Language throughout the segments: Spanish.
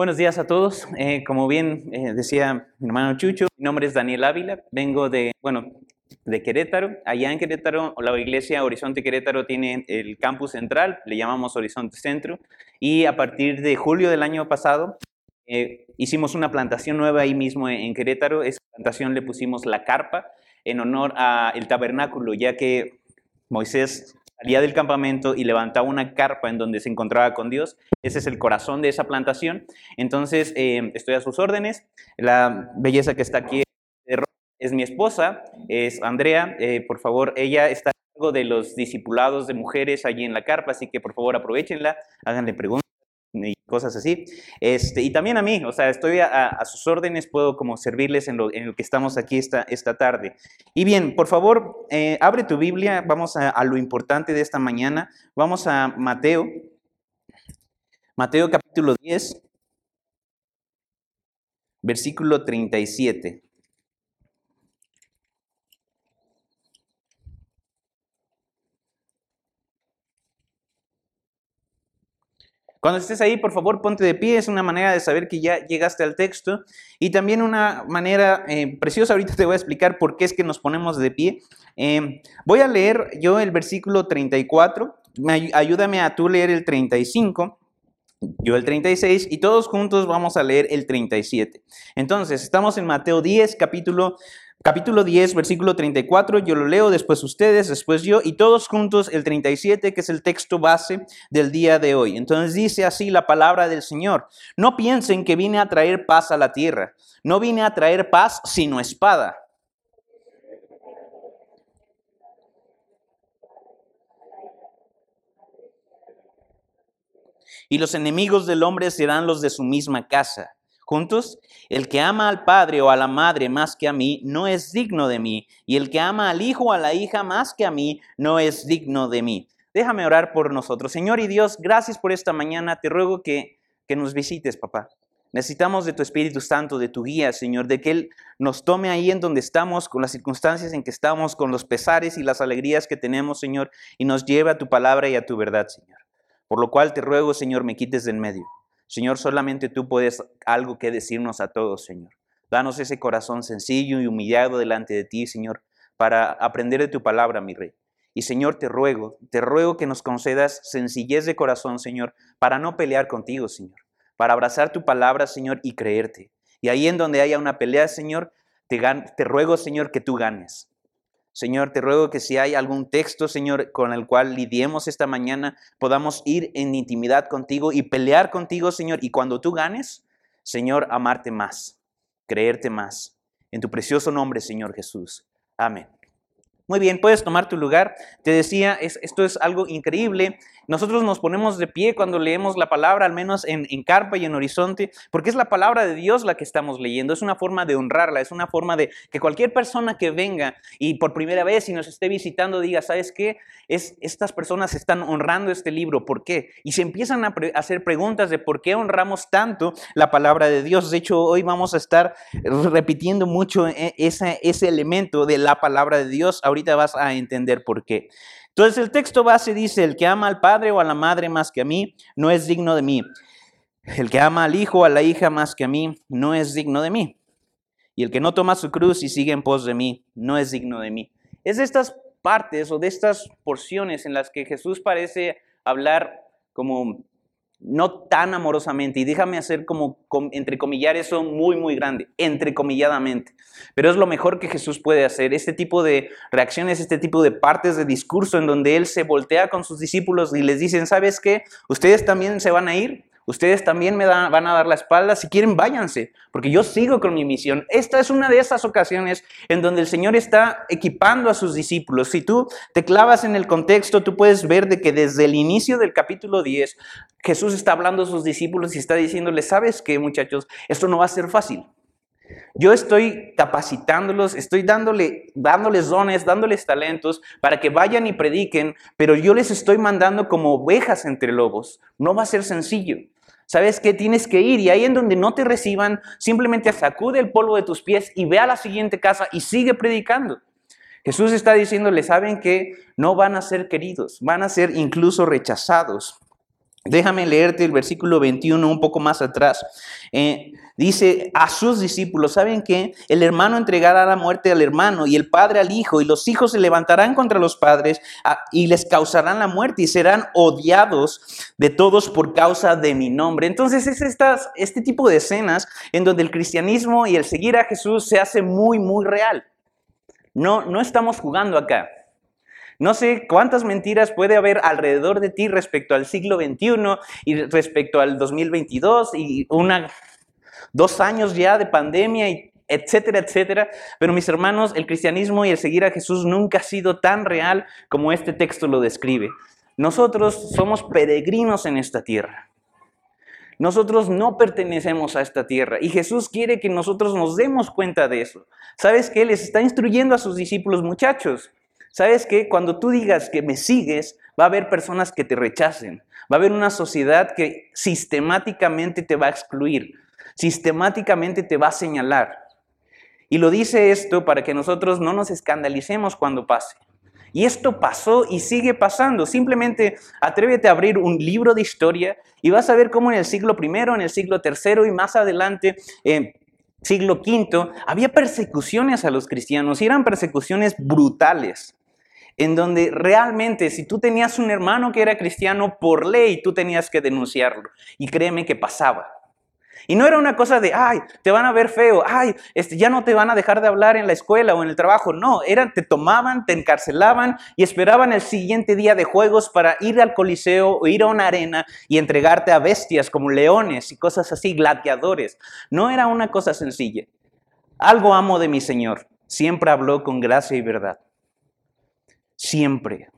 Buenos días a todos. Eh, como bien eh, decía mi hermano Chucho, mi nombre es Daniel Ávila. Vengo de, bueno, de Querétaro. Allá en Querétaro, la iglesia Horizonte Querétaro tiene el campus central, le llamamos Horizonte Centro. Y a partir de julio del año pasado, eh, hicimos una plantación nueva ahí mismo en Querétaro. Esa plantación le pusimos la carpa en honor al tabernáculo, ya que Moisés salía del campamento y levantaba una carpa en donde se encontraba con Dios. Ese es el corazón de esa plantación. Entonces, eh, estoy a sus órdenes. La belleza que está aquí es mi esposa, es Andrea. Eh, por favor, ella está a cargo de los discipulados de mujeres allí en la carpa, así que por favor aprovechenla, háganle preguntas y cosas así. Este, y también a mí, o sea, estoy a, sus órdenes, puedo como servirles en lo, en que estamos aquí esta, esta tarde. Y bien, por favor, eh, abre tu Biblia, vamos a, a, lo importante de esta mañana, vamos a Mateo, Mateo capítulo 10, versículo 37. Cuando estés ahí, por favor, ponte de pie. Es una manera de saber que ya llegaste al texto. Y también una manera eh, preciosa, ahorita te voy a explicar por qué es que nos ponemos de pie. Eh, voy a leer yo el versículo 34. ayúdame a tú leer el 35 yo el 36 y todos juntos vamos a leer el 37. Entonces, estamos en Mateo 10, capítulo capítulo 10, versículo 34, yo lo leo, después ustedes, después yo, y todos juntos el 37, que es el texto base del día de hoy. Entonces dice así la palabra del Señor, no piensen que vine a traer paz a la tierra, no vine a traer paz sino espada. Y los enemigos del hombre serán los de su misma casa juntos, el que ama al padre o a la madre más que a mí, no es digno de mí, y el que ama al hijo o a la hija más que a mí, no es digno de mí. Déjame orar por nosotros. Señor y Dios, gracias por esta mañana. Te ruego que, que nos visites, papá. Necesitamos de tu Espíritu Santo, de tu guía, Señor, de que Él nos tome ahí en donde estamos, con las circunstancias en que estamos, con los pesares y las alegrías que tenemos, Señor, y nos lleve a tu palabra y a tu verdad, Señor. Por lo cual te ruego, Señor, me quites del medio. Señor, solamente tú puedes algo que decirnos a todos, Señor. Danos ese corazón sencillo y humillado delante de ti, Señor, para aprender de tu palabra, mi Rey. Y Señor, te ruego, te ruego que nos concedas sencillez de corazón, Señor, para no pelear contigo, Señor, para abrazar tu palabra, Señor, y creerte. Y ahí en donde haya una pelea, Señor, te, te ruego, Señor, que tú ganes. Señor, te ruego que si hay algún texto, Señor, con el cual lidiemos esta mañana, podamos ir en intimidad contigo y pelear contigo, Señor. Y cuando tú ganes, Señor, amarte más, creerte más. En tu precioso nombre, Señor Jesús. Amén. Muy bien, puedes tomar tu lugar. Te decía, esto es algo increíble. Nosotros nos ponemos de pie cuando leemos la palabra, al menos en, en, carpa y en horizonte, porque es la palabra de Dios la que estamos leyendo. Es una forma de honrarla, es una forma de que cualquier persona que venga y por primera vez y nos esté visitando diga, ¿sabes qué? Es, estas personas están honrando este libro. ¿Por qué? Y se empiezan a hacer preguntas de por qué honramos tanto la palabra de Dios. De hecho, hoy vamos a estar repitiendo mucho eh, ese, ese elemento de la palabra de Dios. Ahorita vas a entender por qué. Entonces el texto base dice, el que ama al padre o a la madre más que a mí, no es digno de mí. El que ama al hijo o a la hija más que a mí, no es digno de mí. Y el que no toma su cruz y sigue en pos de mí, no es digno de mí. Es de estas partes o de estas porciones en las que Jesús parece hablar como no tan amorosamente, y déjame hacer como entrecomillar eso muy, muy grande, entrecomilladamente. Pero es lo mejor que Jesús puede hacer, este tipo de reacciones, este tipo de partes de discurso en donde Él se voltea con sus discípulos y les dicen, ¿sabes qué? Ustedes también se van a ir, Ustedes también me van a dar la espalda. Si quieren, váyanse, porque yo sigo con mi misión. Esta es una de esas ocasiones en donde el Señor está equipando a sus discípulos. Si tú te clavas en el contexto, tú puedes ver de que desde el inicio del capítulo 10, Jesús está hablando a sus discípulos y está diciéndoles, ¿sabes qué, muchachos? Esto no va a ser fácil. Yo estoy capacitándolos, estoy dándole, dándoles dones, dándoles talentos para que vayan y prediquen, pero yo les estoy mandando como ovejas entre lobos. No va a ser sencillo. ¿Sabes qué? Tienes que ir y ahí en donde no te reciban, simplemente sacude el polvo de tus pies y ve a la siguiente casa y sigue predicando. Jesús está diciéndole, ¿saben que No van a ser queridos, van a ser incluso rechazados. Déjame leerte el versículo 21 un poco más atrás. Eh, dice a sus discípulos, ¿saben qué? El hermano entregará la muerte al hermano y el padre al hijo y los hijos se levantarán contra los padres ah, y les causarán la muerte y serán odiados de todos por causa de mi nombre. Entonces es este tipo de escenas en donde el cristianismo y el seguir a Jesús se hace muy, muy real. No, no estamos jugando acá. No sé cuántas mentiras puede haber alrededor de ti respecto al siglo XXI y respecto al 2022 y dos años ya de pandemia y etcétera, etcétera. Pero mis hermanos, el cristianismo y el seguir a Jesús nunca ha sido tan real como este texto lo describe. Nosotros somos peregrinos en esta tierra. Nosotros no pertenecemos a esta tierra y Jesús quiere que nosotros nos demos cuenta de eso. ¿Sabes qué? Les está instruyendo a sus discípulos, muchachos. ¿Sabes qué? Cuando tú digas que me sigues, va a haber personas que te rechacen. Va a haber una sociedad que sistemáticamente te va a excluir, sistemáticamente te va a señalar. Y lo dice esto para que nosotros no nos escandalicemos cuando pase. Y esto pasó y sigue pasando. Simplemente atrévete a abrir un libro de historia y vas a ver cómo en el siglo I, en el siglo III y más adelante, eh, siglo V, había persecuciones a los cristianos y eran persecuciones brutales en donde realmente si tú tenías un hermano que era cristiano, por ley tú tenías que denunciarlo. Y créeme que pasaba. Y no era una cosa de, ay, te van a ver feo, ay, este, ya no te van a dejar de hablar en la escuela o en el trabajo. No, eran, te tomaban, te encarcelaban y esperaban el siguiente día de juegos para ir al coliseo o ir a una arena y entregarte a bestias como leones y cosas así, gladiadores. No era una cosa sencilla. Algo amo de mi Señor. Siempre habló con gracia y verdad siempre.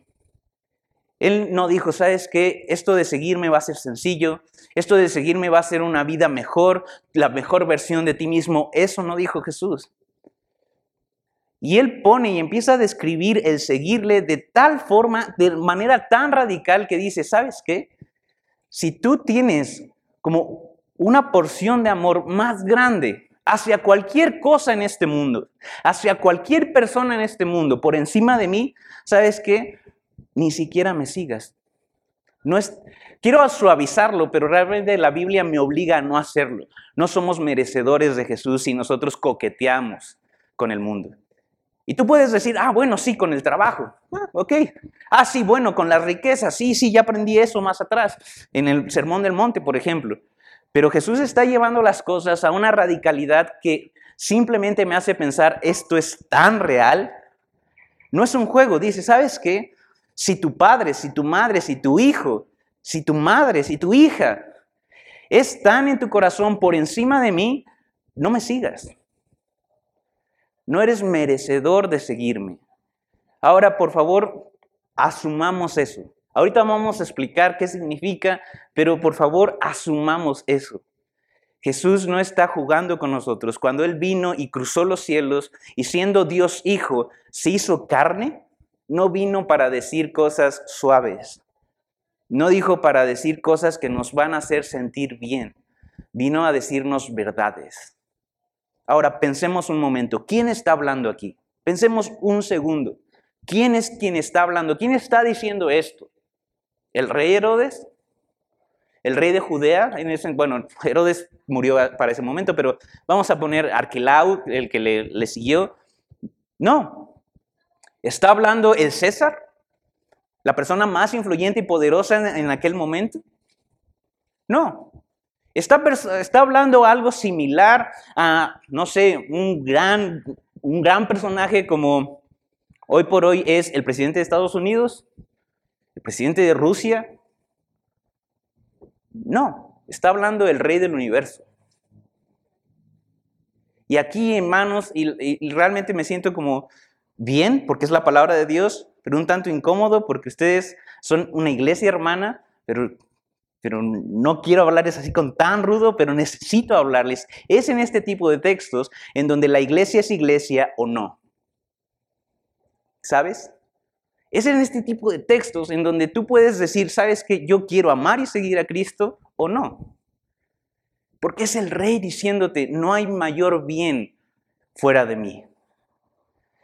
Él no dijo, ¿sabes qué? Esto de seguirme va a ser sencillo, esto de seguirme va a ser una vida mejor, la mejor versión de ti mismo. Eso no dijo Jesús. Y él pone y empieza a describir el seguirle de tal forma, de manera tan radical que dice, ¿sabes qué? Si tú tienes como una porción de amor más grande hacia cualquier cosa en este mundo, hacia cualquier persona en este mundo, por encima de mí, ¿sabes qué? Ni siquiera me sigas. No es, quiero suavizarlo, pero realmente la Biblia me obliga a no hacerlo. No somos merecedores de Jesús si nosotros coqueteamos con el mundo. Y tú puedes decir, ah, bueno, sí, con el trabajo. Ah, ok. Ah, sí, bueno, con la riqueza. Sí, sí, ya aprendí eso más atrás. En el Sermón del Monte, por ejemplo. Pero Jesús está llevando las cosas a una radicalidad que simplemente me hace pensar, esto es tan real. No es un juego. Dice, ¿sabes qué? Si tu padre, si tu madre, si tu hijo, si tu madre, si tu hija están en tu corazón por encima de mí, no me sigas. No eres merecedor de seguirme. Ahora, por favor, asumamos eso. Ahorita vamos a explicar qué significa, pero por favor asumamos eso. Jesús no está jugando con nosotros. Cuando Él vino y cruzó los cielos y siendo Dios Hijo, se hizo carne, no vino para decir cosas suaves. No dijo para decir cosas que nos van a hacer sentir bien. Vino a decirnos verdades. Ahora pensemos un momento. ¿Quién está hablando aquí? Pensemos un segundo. ¿Quién es quien está hablando? ¿Quién está diciendo esto? El rey Herodes, el rey de Judea, en ese, bueno, Herodes murió para ese momento, pero vamos a poner Arquelau, el que le, siguió. No, está hablando el César, la persona más influyente y poderosa en, aquel momento. No, está, está hablando algo similar a, no sé, un gran, un gran personaje como hoy por hoy es el presidente de Estados Unidos, ¿El presidente de Rusia? No, está hablando del rey del universo. Y aquí, hermanos, y, y realmente me siento como bien, porque es la palabra de Dios, pero un tanto incómodo, porque ustedes son una iglesia hermana, pero pero no quiero hablarles así con tan rudo, pero necesito hablarles. Es en este tipo de textos en donde la iglesia es iglesia o no. ¿Sabes? Es en este tipo de textos en donde tú puedes decir, ¿sabes que yo quiero amar y seguir a Cristo o no? Porque es el rey diciéndote, no hay mayor bien fuera de mí.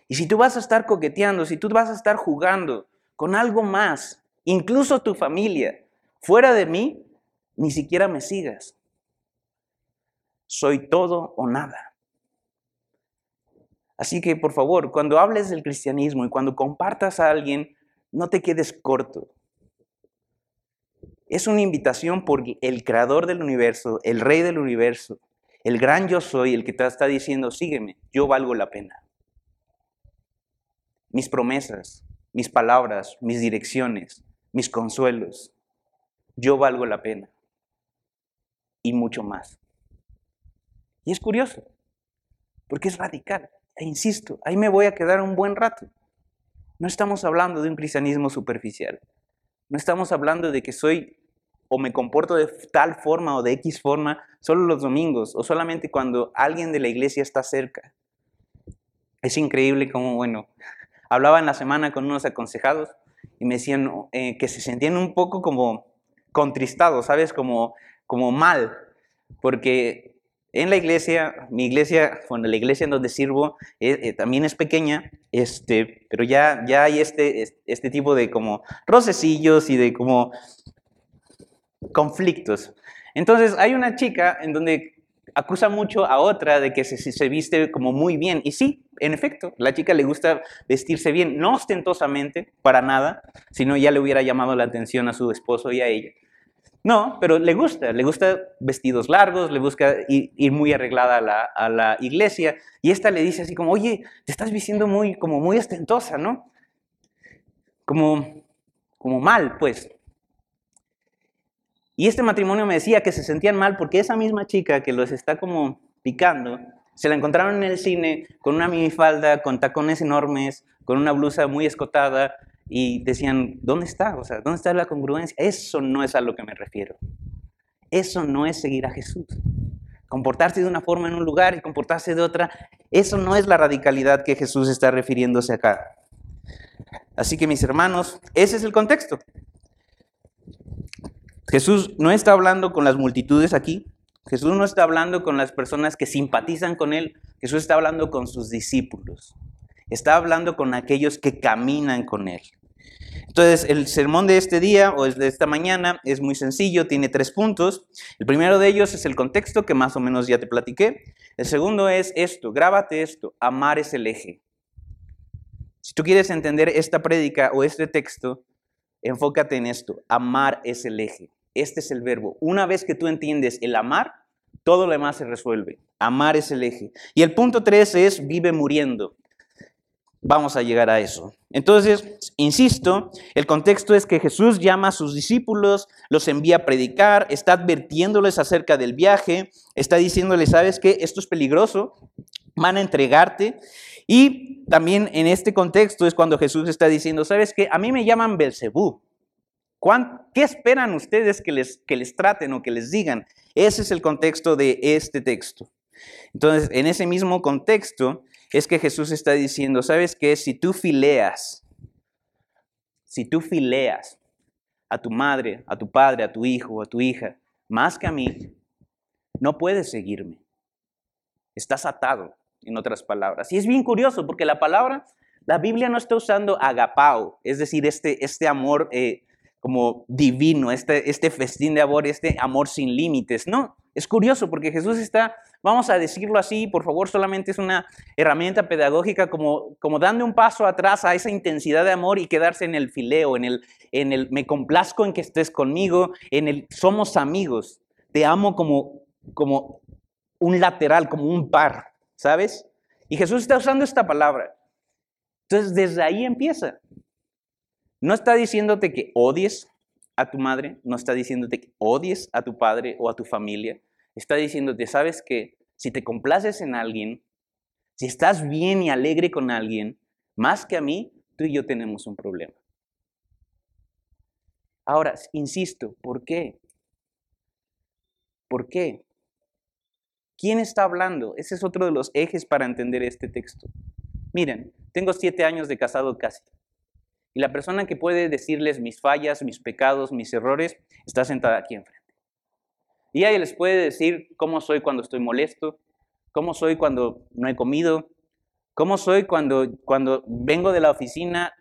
Y si tú vas a estar coqueteando, si tú vas a estar jugando con algo más, incluso tu familia, Fuera de mí, ni siquiera me sigas. Soy todo o nada. Así que, por favor, cuando hables del cristianismo y cuando compartas a alguien, no te quedes corto. Es una invitación por el creador del universo, el rey del universo, el gran yo soy, el que te está diciendo, sígueme, yo valgo la pena. Mis promesas, mis palabras, mis direcciones, mis consuelos, yo valgo la pena. Y mucho más. Y es curioso, porque es radical. E insisto, ahí me voy a quedar un buen rato. No estamos hablando de un cristianismo superficial. No estamos hablando de que soy o me comporto de tal forma o de X forma solo los domingos o solamente cuando alguien de la iglesia está cerca. Es increíble como, bueno, hablaba en la semana con unos aconsejados y me decían eh, que se sentían un poco como contristados, ¿sabes? Como, como mal, porque en la iglesia, mi iglesia, bueno, la iglesia en donde sirvo eh, eh, también es pequeña, este, pero ya, ya hay este, este tipo de como rocecillos y de como conflictos. Entonces hay una chica en donde acusa mucho a otra de que se, se, viste como muy bien. Y sí, en efecto, la chica le gusta vestirse bien, no ostentosamente, para nada, sino ya le hubiera llamado la atención a su esposo y a ella. No, pero le gusta, le gusta vestidos largos, le busca ir, muy arreglada a la, a la, iglesia. Y esta le dice así como, oye, te estás vistiendo muy, como muy ostentosa, ¿no? Como, como mal, pues. Y este matrimonio me decía que se sentían mal porque esa misma chica que los está como picando, se la encontraron en el cine con una minifalda, con tacones enormes, con una blusa muy escotada y decían, ¿dónde está? O sea, ¿dónde está la congruencia? Eso no es a lo que me refiero. Eso no es seguir a Jesús. Comportarse de una forma en un lugar y comportarse de otra, eso no es la radicalidad que Jesús está refiriéndose acá. Así que mis hermanos, ese es el contexto. Jesús no está hablando con las multitudes aquí. Jesús no está hablando con las personas que simpatizan con Él. Jesús está hablando con sus discípulos. Está hablando con aquellos que caminan con Él. Entonces, el sermón de este día o de esta mañana es muy sencillo, tiene tres puntos. El primero de ellos es el contexto, que más o menos ya te platiqué. El segundo es esto, grábate esto, amar es el eje. Si tú quieres entender esta prédica o este texto, enfócate en esto, amar es el eje. Este es el verbo. Una vez que tú entiendes el amar, todo lo demás se resuelve. Amar es el eje. Y el punto tres es vive muriendo. Vamos a llegar a eso. Entonces, insisto, el contexto es que Jesús llama a sus discípulos, los envía a predicar, está advirtiéndoles acerca del viaje, está diciéndoles, ¿sabes qué? Esto es peligroso, van a entregarte. Y también en este contexto es cuando Jesús está diciendo, ¿sabes qué? A mí me llaman Belcebú. ¿Qué esperan ustedes que les, que les traten o que les digan? Ese es el contexto de este texto. Entonces, en ese mismo contexto es que Jesús está diciendo, ¿sabes qué? Si tú fileas, si tú fileas a tu madre, a tu padre, a tu hijo, a tu hija, más que a mí, no puedes seguirme. Estás atado, en otras palabras. Y es bien curioso porque la palabra, la Biblia no está usando agapao, es decir, este, este amor eh, como divino, este, este festín de amor, este amor sin límites. No, es curioso porque Jesús está, vamos a decirlo así, por favor, solamente es una herramienta pedagógica como, como dando un paso atrás a esa intensidad de amor y quedarse en el fileo, en el, en el me complazco en que estés conmigo, en el somos amigos, te amo como, como un lateral, como un par, ¿sabes? Y Jesús está usando esta palabra. Entonces, desde ahí empieza. No está diciéndote que odies a tu madre, no está diciéndote que odies a tu padre o a tu familia. Está diciéndote, sabes que si te complaces en alguien, si estás bien y alegre con alguien, más que a mí, tú y yo tenemos un problema. Ahora, insisto, ¿por qué? ¿Por qué? ¿Quién está hablando? Ese es otro de los ejes para entender este texto. Miren, tengo siete años de casado casi. Y la persona que puede decirles mis fallas, mis pecados, mis errores, está sentada aquí enfrente. Y ella les puede decir cómo soy cuando estoy molesto, cómo soy cuando no he comido, cómo soy cuando, cuando vengo de la oficina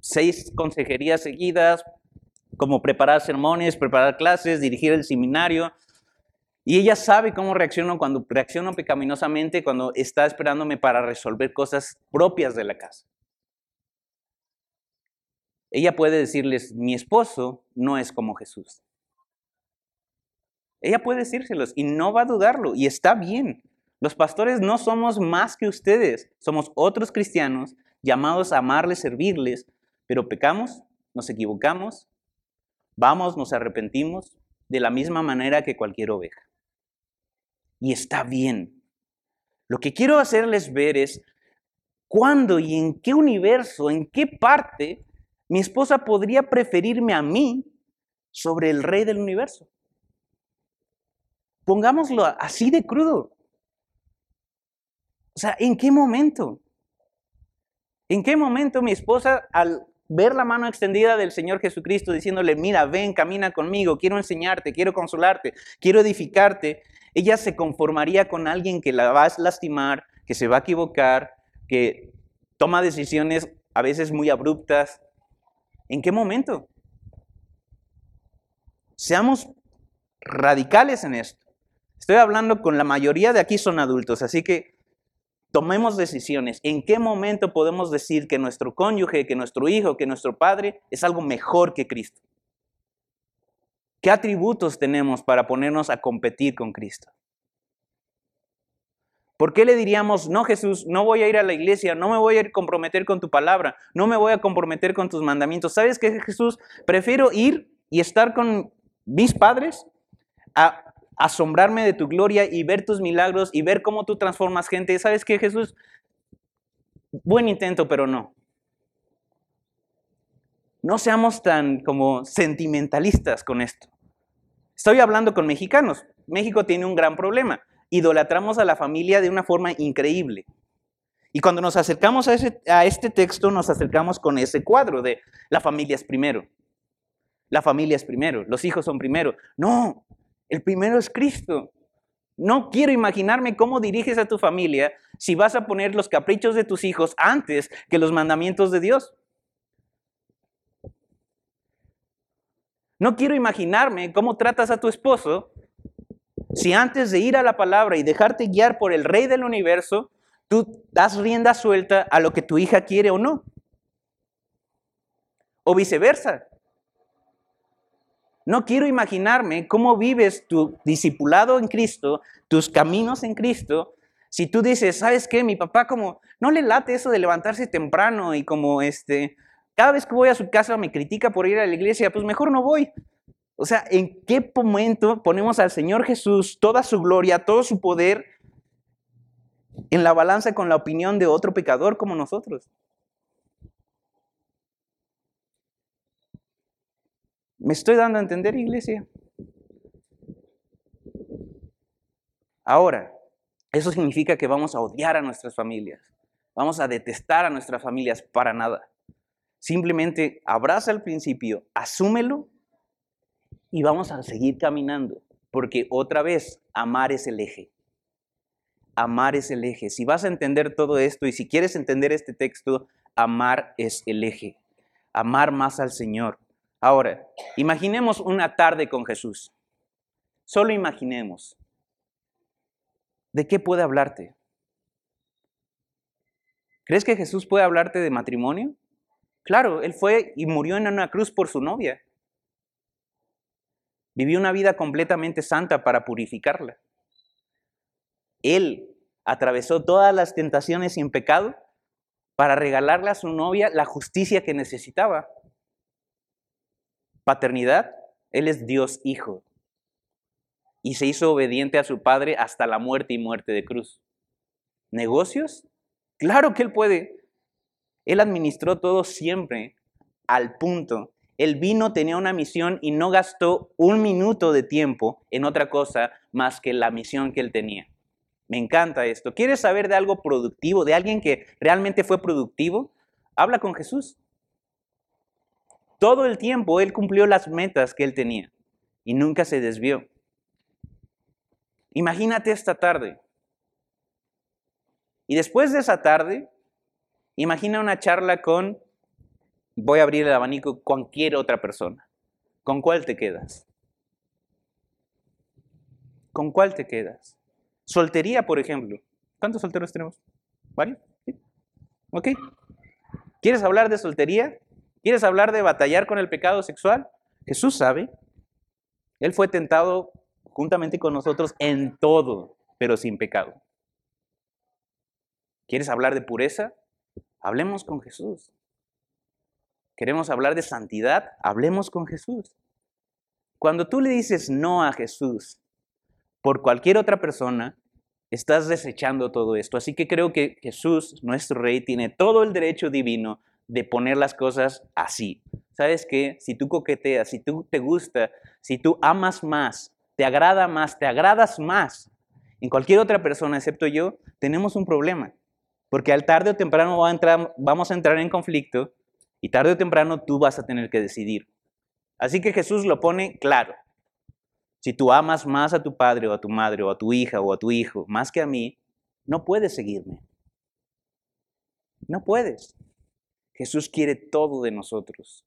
seis consejerías seguidas, como preparar sermones, preparar clases, dirigir el seminario. Y ella sabe cómo reacciono cuando reacciono pecaminosamente, cuando está esperándome para resolver cosas propias de la casa. Ella puede decirles, mi esposo no es como Jesús. Ella puede decírselos y no va a dudarlo y está bien. Los pastores no somos más que ustedes, somos otros cristianos llamados a amarles, servirles, pero pecamos, nos equivocamos, vamos, nos arrepentimos de la misma manera que cualquier oveja. Y está bien. Lo que quiero hacerles ver es cuándo y en qué universo, en qué parte mi esposa podría preferirme a mí sobre el rey del universo. Pongámoslo así de crudo. O sea, ¿en qué momento? ¿En qué momento mi esposa, al ver la mano extendida del Señor Jesucristo diciéndole, mira, ven, camina conmigo, quiero enseñarte, quiero consolarte, quiero edificarte, ella se conformaría con alguien que la va a lastimar, que se va a equivocar, que toma decisiones a veces muy abruptas. ¿En qué momento? Seamos radicales en esto. Estoy hablando con la mayoría de aquí son adultos, así que tomemos decisiones. ¿En qué momento podemos decir que nuestro cónyuge, que nuestro hijo, que nuestro padre es algo mejor que Cristo? ¿Qué atributos tenemos para ponernos a competir con Cristo? ¿Por qué le diríamos, no Jesús, no voy a ir a la iglesia, no me voy a comprometer con tu palabra, no me voy a comprometer con tus mandamientos? ¿Sabes qué, Jesús? Prefiero ir y estar con mis padres a asombrarme de tu gloria y ver tus milagros y ver cómo tú transformas gente. ¿Sabes qué, Jesús? Buen intento, pero no. No seamos tan como sentimentalistas con esto. Estoy hablando con mexicanos. México tiene un gran problema. Idolatramos a la familia de una forma increíble. Y cuando nos acercamos a, a este texto, nos acercamos con ese cuadro de la familia es primero. La familia es primero, los hijos son primero. No, el primero es Cristo. No quiero imaginarme cómo diriges a tu familia si vas a poner los caprichos de tus hijos antes que los mandamientos de Dios. No quiero imaginarme cómo tratas a tu esposo si antes de ir a la palabra y dejarte guiar por el rey del universo, tú das rienda suelta a lo que tu hija quiere o no. O viceversa. No quiero imaginarme cómo vives tu discipulado en Cristo, tus caminos en Cristo, si tú dices, ¿sabes qué? Mi papá como no le late eso de levantarse temprano y como este, cada vez que voy a su casa me critica por ir a la iglesia, pues mejor no voy. O sea, ¿en qué momento ponemos al Señor Jesús toda su gloria, todo su poder en la balanza con la opinión de otro pecador como nosotros? ¿Me estoy dando a entender, iglesia? Ahora, eso significa que vamos a odiar a nuestras familias, vamos a detestar a nuestras familias para nada. Simplemente abraza el principio, asúmelo y vamos a seguir caminando, porque otra vez, amar es el eje. Amar es el eje. Si vas a entender todo esto y si quieres entender este texto, amar es el eje. Amar más al Señor. Ahora, imaginemos una tarde con Jesús. Solo imaginemos. ¿De qué puede hablarte? ¿Crees que Jesús puede hablarte de matrimonio? Claro, Él fue y murió en una cruz por su novia. Vivió una vida completamente santa para purificarla. Él atravesó todas las tentaciones sin pecado para regalarle a su novia la justicia que necesitaba. Paternidad, Él es Dios Hijo. Y se hizo obediente a su Padre hasta la muerte y muerte de cruz. ¿Negocios? Claro que Él puede. Él administró todo siempre al punto. Él vino, tenía una misión y no gastó un minuto de tiempo en otra cosa más que la misión que Él tenía. Me encanta esto. ¿Quieres saber de algo productivo, de alguien que realmente fue productivo? Habla con Jesús. Todo el tiempo Él cumplió las metas que Él tenía y nunca se desvió. Imagínate esta tarde. Y después de esa tarde, imagina una charla con, voy a abrir el abanico, cualquier otra persona. ¿Con cuál te quedas? ¿Con cuál te quedas? Soltería, por ejemplo. ¿Cuántos solteros tenemos? ¿Varios? ¿Ok? ¿Quieres hablar de soltería? ¿Quieres hablar de batallar con el pecado sexual? Jesús sabe. Él fue tentado juntamente con nosotros en todo, pero sin pecado. ¿Quieres hablar de pureza? Hablemos con Jesús. ¿Queremos hablar de santidad? Hablemos con Jesús. Cuando tú le dices no a Jesús por cualquier otra persona, estás desechando todo esto. Así que creo que Jesús, nuestro Rey, tiene todo el derecho divino de poner las cosas así. ¿Sabes qué? Si tú coqueteas, si tú te gusta, si tú amas más, te agrada más, te agradas más en cualquier otra persona excepto yo, tenemos un problema. Porque al tarde o temprano vamos a entrar en conflicto y tarde o temprano tú vas a tener que decidir. Así que Jesús lo pone claro. Si tú amas más a tu padre o a tu madre o a tu hija o a tu hijo más que a mí, no puedes seguirme. No puedes. Jesús quiere todo de nosotros.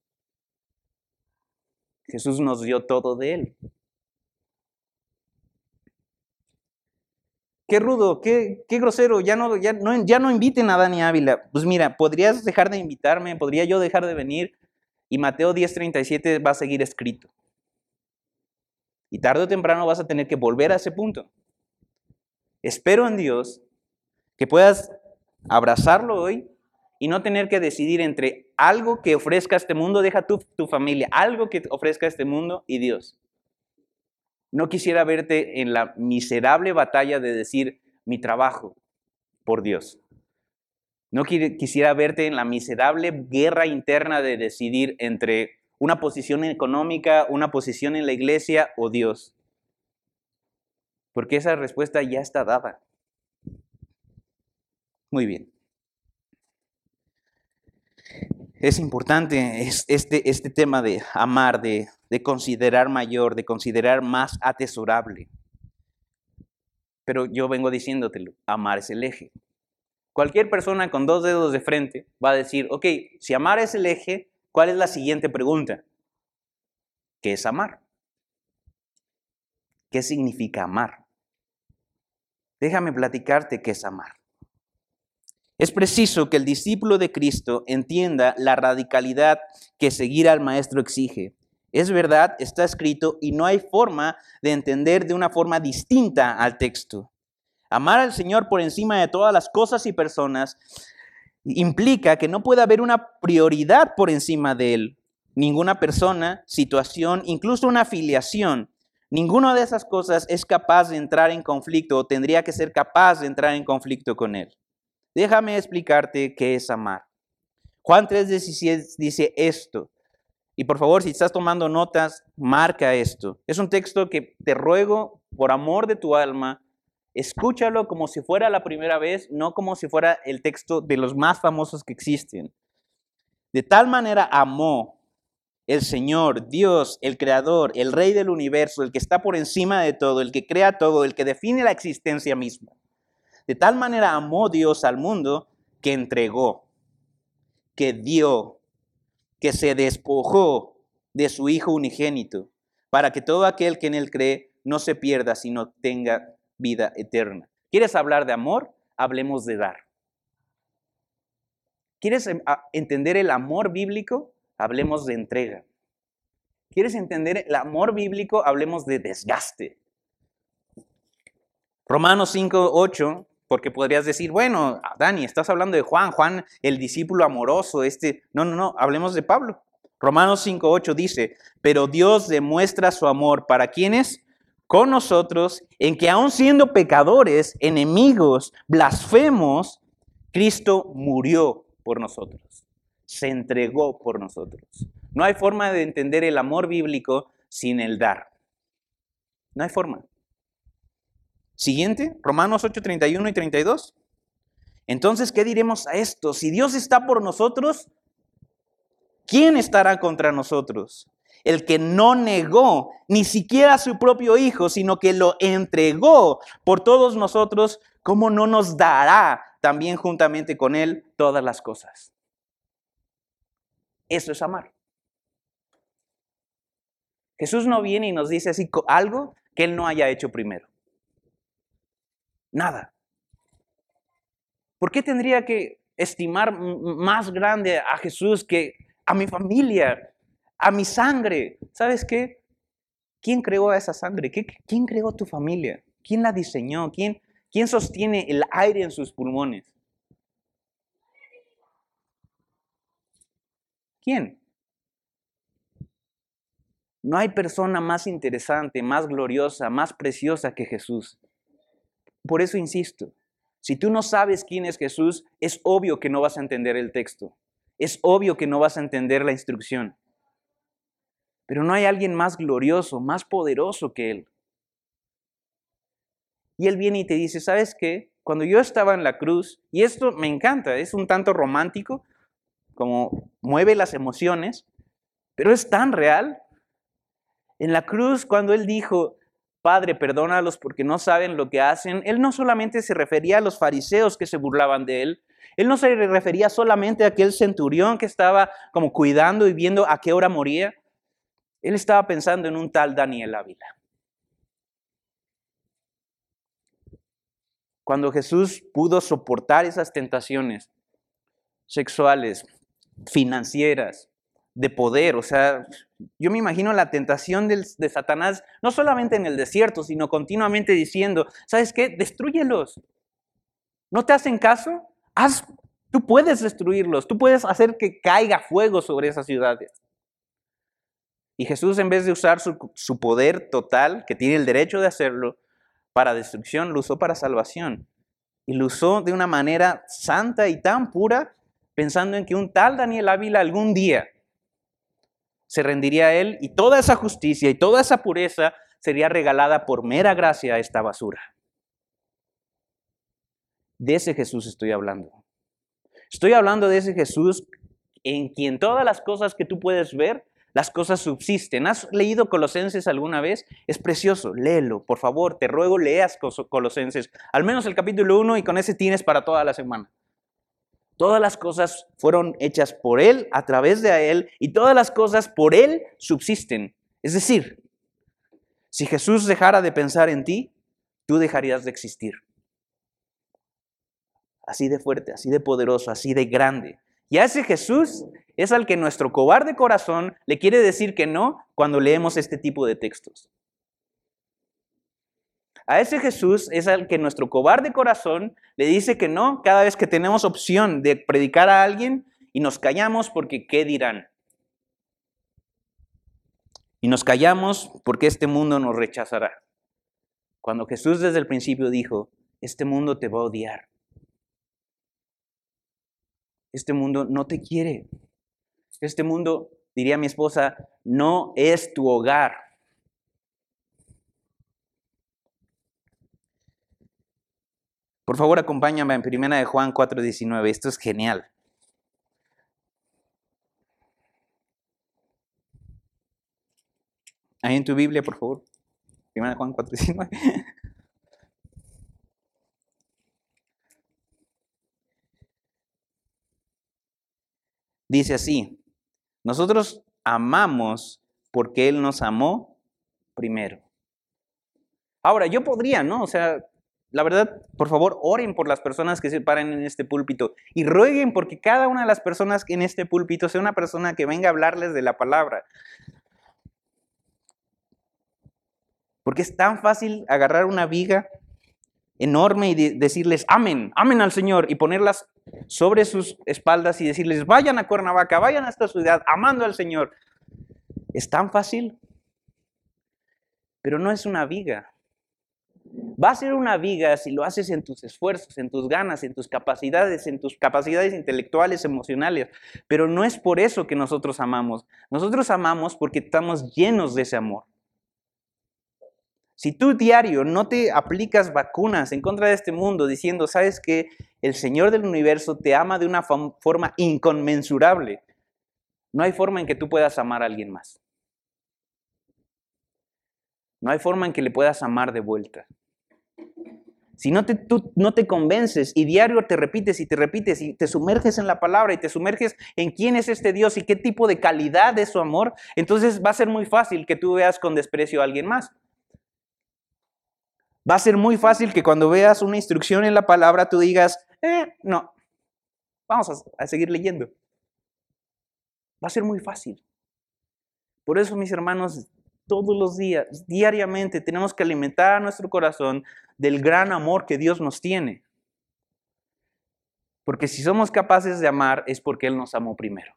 Jesús nos dio todo de Él. Qué rudo, qué, qué grosero, ya no, ya, no, ya no inviten a Dani Ávila. Pues mira, podrías dejar de invitarme, podría yo dejar de venir y Mateo 10:37 va a seguir escrito. Y tarde o temprano vas a tener que volver a ese punto. Espero en Dios que puedas abrazarlo hoy y no tener que decidir entre algo que ofrezca este mundo, deja tu, tu familia, algo que ofrezca este mundo y Dios. No quisiera verte en la miserable batalla de decir mi trabajo por Dios. No quisiera verte en la miserable guerra interna de decidir entre una posición económica, una posición en la iglesia o Dios? Porque esa respuesta ya está dada. Muy bien. Es importante este, este tema de amar, de, de considerar mayor, de considerar más atesorable. Pero yo vengo diciéndotelo, amar es el eje. Cualquier persona con dos dedos de frente va a decir, ok, si amar es el eje, ¿Cuál es la siguiente pregunta? ¿Qué es amar? ¿Qué significa amar? Déjame platicarte qué es amar. Es preciso que el discípulo de Cristo entienda la radicalidad que seguir al Maestro exige. Es verdad, está escrito y no hay forma de entender de una forma distinta al texto. Amar al Señor por encima de todas las cosas y personas implica que no puede haber una prioridad por encima de él. Ninguna persona, situación, incluso una afiliación, ninguna de esas cosas es capaz de entrar en conflicto o tendría que ser capaz de entrar en conflicto con él. Déjame explicarte qué es amar. Juan 3:16 dice esto. Y por favor, si estás tomando notas, marca esto. Es un texto que te ruego, por amor de tu alma, Escúchalo como si fuera la primera vez, no como si fuera el texto de los más famosos que existen. De tal manera amó el Señor, Dios, el Creador, el Rey del universo, el que está por encima de todo, el que crea todo, el que define la existencia misma. De tal manera amó Dios al mundo que entregó, que dio, que se despojó de su Hijo unigénito, para que todo aquel que en él cree no se pierda, sino tenga vida eterna. ¿Quieres hablar de amor? Hablemos de dar. ¿Quieres em, entender el amor bíblico? Hablemos de entrega. ¿Quieres entender el amor bíblico? Hablemos de desgaste. Romanos 5, 8, porque podrías decir, bueno, Dani, estás hablando de Juan, Juan, el discípulo amoroso, este. No, no, no, hablemos de Pablo. Romanos 5, 8 dice, pero Dios demuestra su amor para quienes? con nosotros en que aun siendo pecadores, enemigos, blasfemos, Cristo murió por nosotros, se entregó por nosotros. No hay forma de entender el amor bíblico sin el dar. No hay forma. Siguiente, Romanos 8, 31 y 32. Entonces, ¿qué diremos a esto? Si Dios está por nosotros, ¿quién estará contra nosotros? el que no negó ni siquiera a su propio Hijo, sino que lo entregó por todos nosotros, ¿cómo no nos dará también juntamente con Él todas las cosas? Eso es amar. Jesús no viene y nos dice así algo que Él no haya hecho primero. Nada. ¿Por qué tendría que estimar más grande a Jesús que a mi familia, a mi sangre? ¿Sabes qué? ¿Quién creó esa sangre? ¿Quién creó tu familia? ¿Quién la diseñó? ¿Quién, ¿Quién sostiene el aire en sus pulmones? ¿Quién? No hay persona más interesante, más gloriosa, más preciosa que Jesús. Por eso insisto, si tú no sabes quién es Jesús, es obvio que no vas a entender el texto. Es obvio que no vas a entender la instrucción. Pero no hay alguien más glorioso, más poderoso que Él. Y Él viene y te dice, ¿sabes qué? Cuando yo estaba en la cruz, y esto me encanta, es un tanto romántico, como mueve las emociones, pero es tan real. En la cruz, cuando Él dijo, Padre, perdónalos porque no saben lo que hacen, Él no solamente se refería a los fariseos que se burlaban de Él, Él no se refería solamente a aquel centurión que estaba como cuidando y viendo a qué hora moría, él estaba pensando en un tal Daniel Ávila. Cuando Jesús pudo soportar esas tentaciones sexuales, financieras, de poder, o sea, yo me imagino la tentación de, Satanás, no solamente en el desierto, sino continuamente diciendo, ¿sabes qué? Destruyelos. ¿No te hacen caso? Haz, tú puedes destruirlos, tú puedes hacer que caiga fuego sobre esas ciudades. Y Jesús, en vez de usar su, poder total, que tiene el derecho de hacerlo, para destrucción, lo usó para salvación. Y lo usó de una manera santa y tan pura, pensando en que un tal Daniel Ávila algún día se rendiría a él y toda esa justicia y toda esa pureza sería regalada por mera gracia a esta basura. De ese Jesús estoy hablando. Estoy hablando de ese Jesús en quien todas las cosas que tú puedes ver las cosas subsisten. ¿Has leído Colosenses alguna vez? Es precioso, léelo, por favor, te ruego leas Colosenses, al menos el capítulo 1 y con ese tienes para toda la semana. Todas las cosas fueron hechas por Él, a través de Él, y todas las cosas por Él subsisten. Es decir, si Jesús dejara de pensar en ti, tú dejarías de existir. Así de fuerte, así de poderoso, así de grande. Y a ese Jesús es al que nuestro cobarde corazón le quiere decir que no cuando leemos este tipo de textos. A ese Jesús es al que nuestro cobarde corazón le dice que no cada vez que tenemos opción de predicar a alguien y nos callamos porque ¿qué dirán? Y nos callamos porque este mundo nos rechazará. Cuando Jesús desde el principio dijo, este mundo te va a odiar. Este mundo no te quiere. Este mundo, diría mi esposa, no es tu hogar. Por favor, acompáñame en Primera de Juan 4:19. Esto es genial. Ahí en tu Biblia, por favor. Primera de Juan 4:19. Dice así, nosotros amamos porque Él nos amó primero. Ahora, yo podría, ¿no? O sea, la verdad, por favor, oren por las personas que se paren en este púlpito y rueguen porque cada una de las personas en este púlpito sea una persona que venga a hablarles de la palabra. Porque es tan fácil agarrar una viga enorme y decirles, amen, amen al Señor y ponerlas sobre sus espaldas y decirles, vayan a Cuernavaca, vayan a esta ciudad, amando al Señor. Es tan fácil, pero no es una viga. Va a ser una viga si lo haces en tus esfuerzos, en tus ganas, en tus capacidades, en tus capacidades intelectuales, emocionales. Pero no es por eso que nosotros amamos. Nosotros amamos porque estamos llenos de ese amor. Si tú diario no te aplicas vacunas en contra de este mundo diciendo, sabes que el Señor del universo te ama de una forma inconmensurable, no hay forma en que tú puedas amar a alguien más. No hay forma en que le puedas amar de vuelta. Si no te, tú no te convences y diario te repites y te repites y te sumerges en la palabra y te sumerges en quién es este Dios y qué tipo de calidad es su amor, entonces va a ser muy fácil que tú veas con desprecio a alguien más. Va a ser muy fácil que cuando veas una instrucción en la palabra tú digas, eh, no, vamos a, a seguir leyendo. Va a ser muy fácil. Por eso, mis hermanos, todos los días, diariamente, tenemos que alimentar a nuestro corazón del gran amor que Dios nos tiene. Porque si somos capaces de amar es porque Él nos amó primero.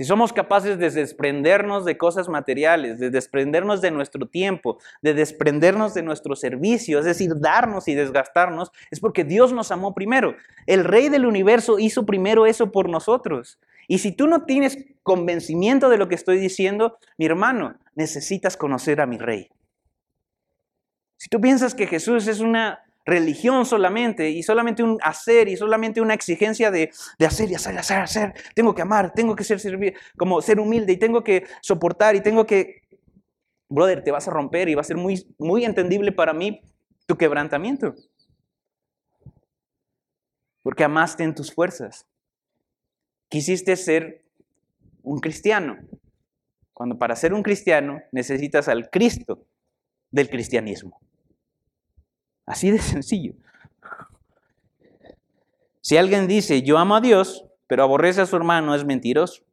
Si somos capaces de desprendernos de cosas materiales, de desprendernos de nuestro tiempo, de desprendernos de nuestro servicio, es decir, darnos y desgastarnos, es porque Dios nos amó primero. El Rey del universo hizo primero eso por nosotros. Y si tú no tienes convencimiento de lo que estoy diciendo, mi hermano, necesitas conocer a mi Rey. Si tú piensas que Jesús es una religión solamente y solamente un hacer y solamente una exigencia de, hacer y hacer, hacer, hacer. Tengo que amar, tengo que ser servir, como ser humilde y tengo que soportar y tengo que, brother, te vas a romper y va a ser muy, muy entendible para mí tu quebrantamiento. Porque amaste en tus fuerzas. Quisiste ser un cristiano, cuando para ser un cristiano necesitas al Cristo del cristianismo. Así de sencillo. Si alguien dice, yo amo a Dios, pero aborrece a su hermano, es mentiroso.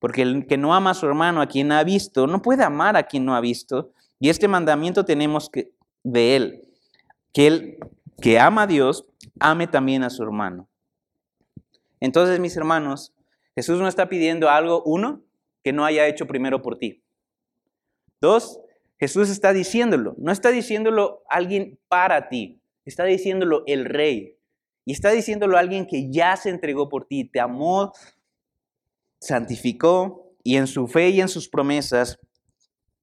Porque el que no ama a su hermano, a quien ha visto, no puede amar a quien no ha visto. Y este mandamiento tenemos que, de él, que él que ama a Dios, ame también a su hermano. Entonces, mis hermanos, Jesús no está pidiendo algo, uno, que no haya hecho primero por ti. Dos, Jesús está diciéndolo, no está diciéndolo alguien para ti, está diciéndolo el rey. Y está diciéndolo alguien que ya se entregó por ti, te amó, santificó y en su fe y en sus promesas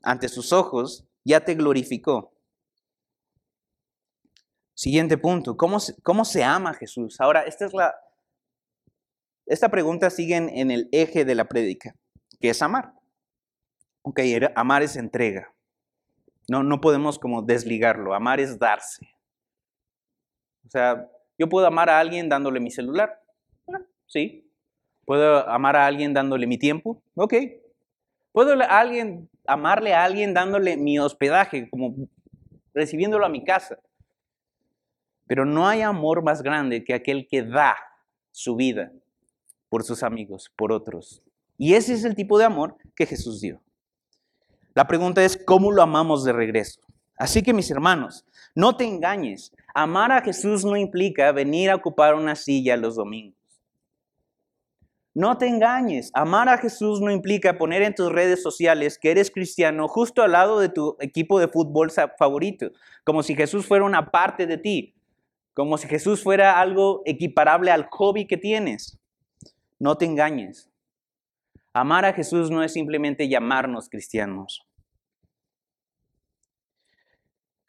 ante sus ojos ya te glorificó. Siguiente punto, ¿cómo se, cómo se ama Jesús? Ahora, esta es la esta pregunta sigue en, el eje de la prédica, que es amar. Ok, amar es entrega. No, no podemos como desligarlo. Amar es darse. O sea, yo puedo amar a alguien dándole mi celular. Ah, sí. Puedo amar a alguien dándole mi tiempo. Ok. Puedo a alguien, amarle a alguien dándole mi hospedaje, como recibiéndolo a mi casa. Pero no hay amor más grande que aquel que da su vida por sus amigos, por otros. Y ese es el tipo de amor que Jesús dio. La pregunta es, ¿cómo lo amamos de regreso? Así que mis hermanos, no te engañes. Amar a Jesús no implica venir a ocupar una silla los domingos. No te engañes. Amar a Jesús no implica poner en tus redes sociales que eres cristiano justo al lado de tu equipo de fútbol favorito, como si Jesús fuera una parte de ti, como si Jesús fuera algo equiparable al hobby que tienes. No te engañes. Amar a Jesús no es simplemente llamarnos cristianos.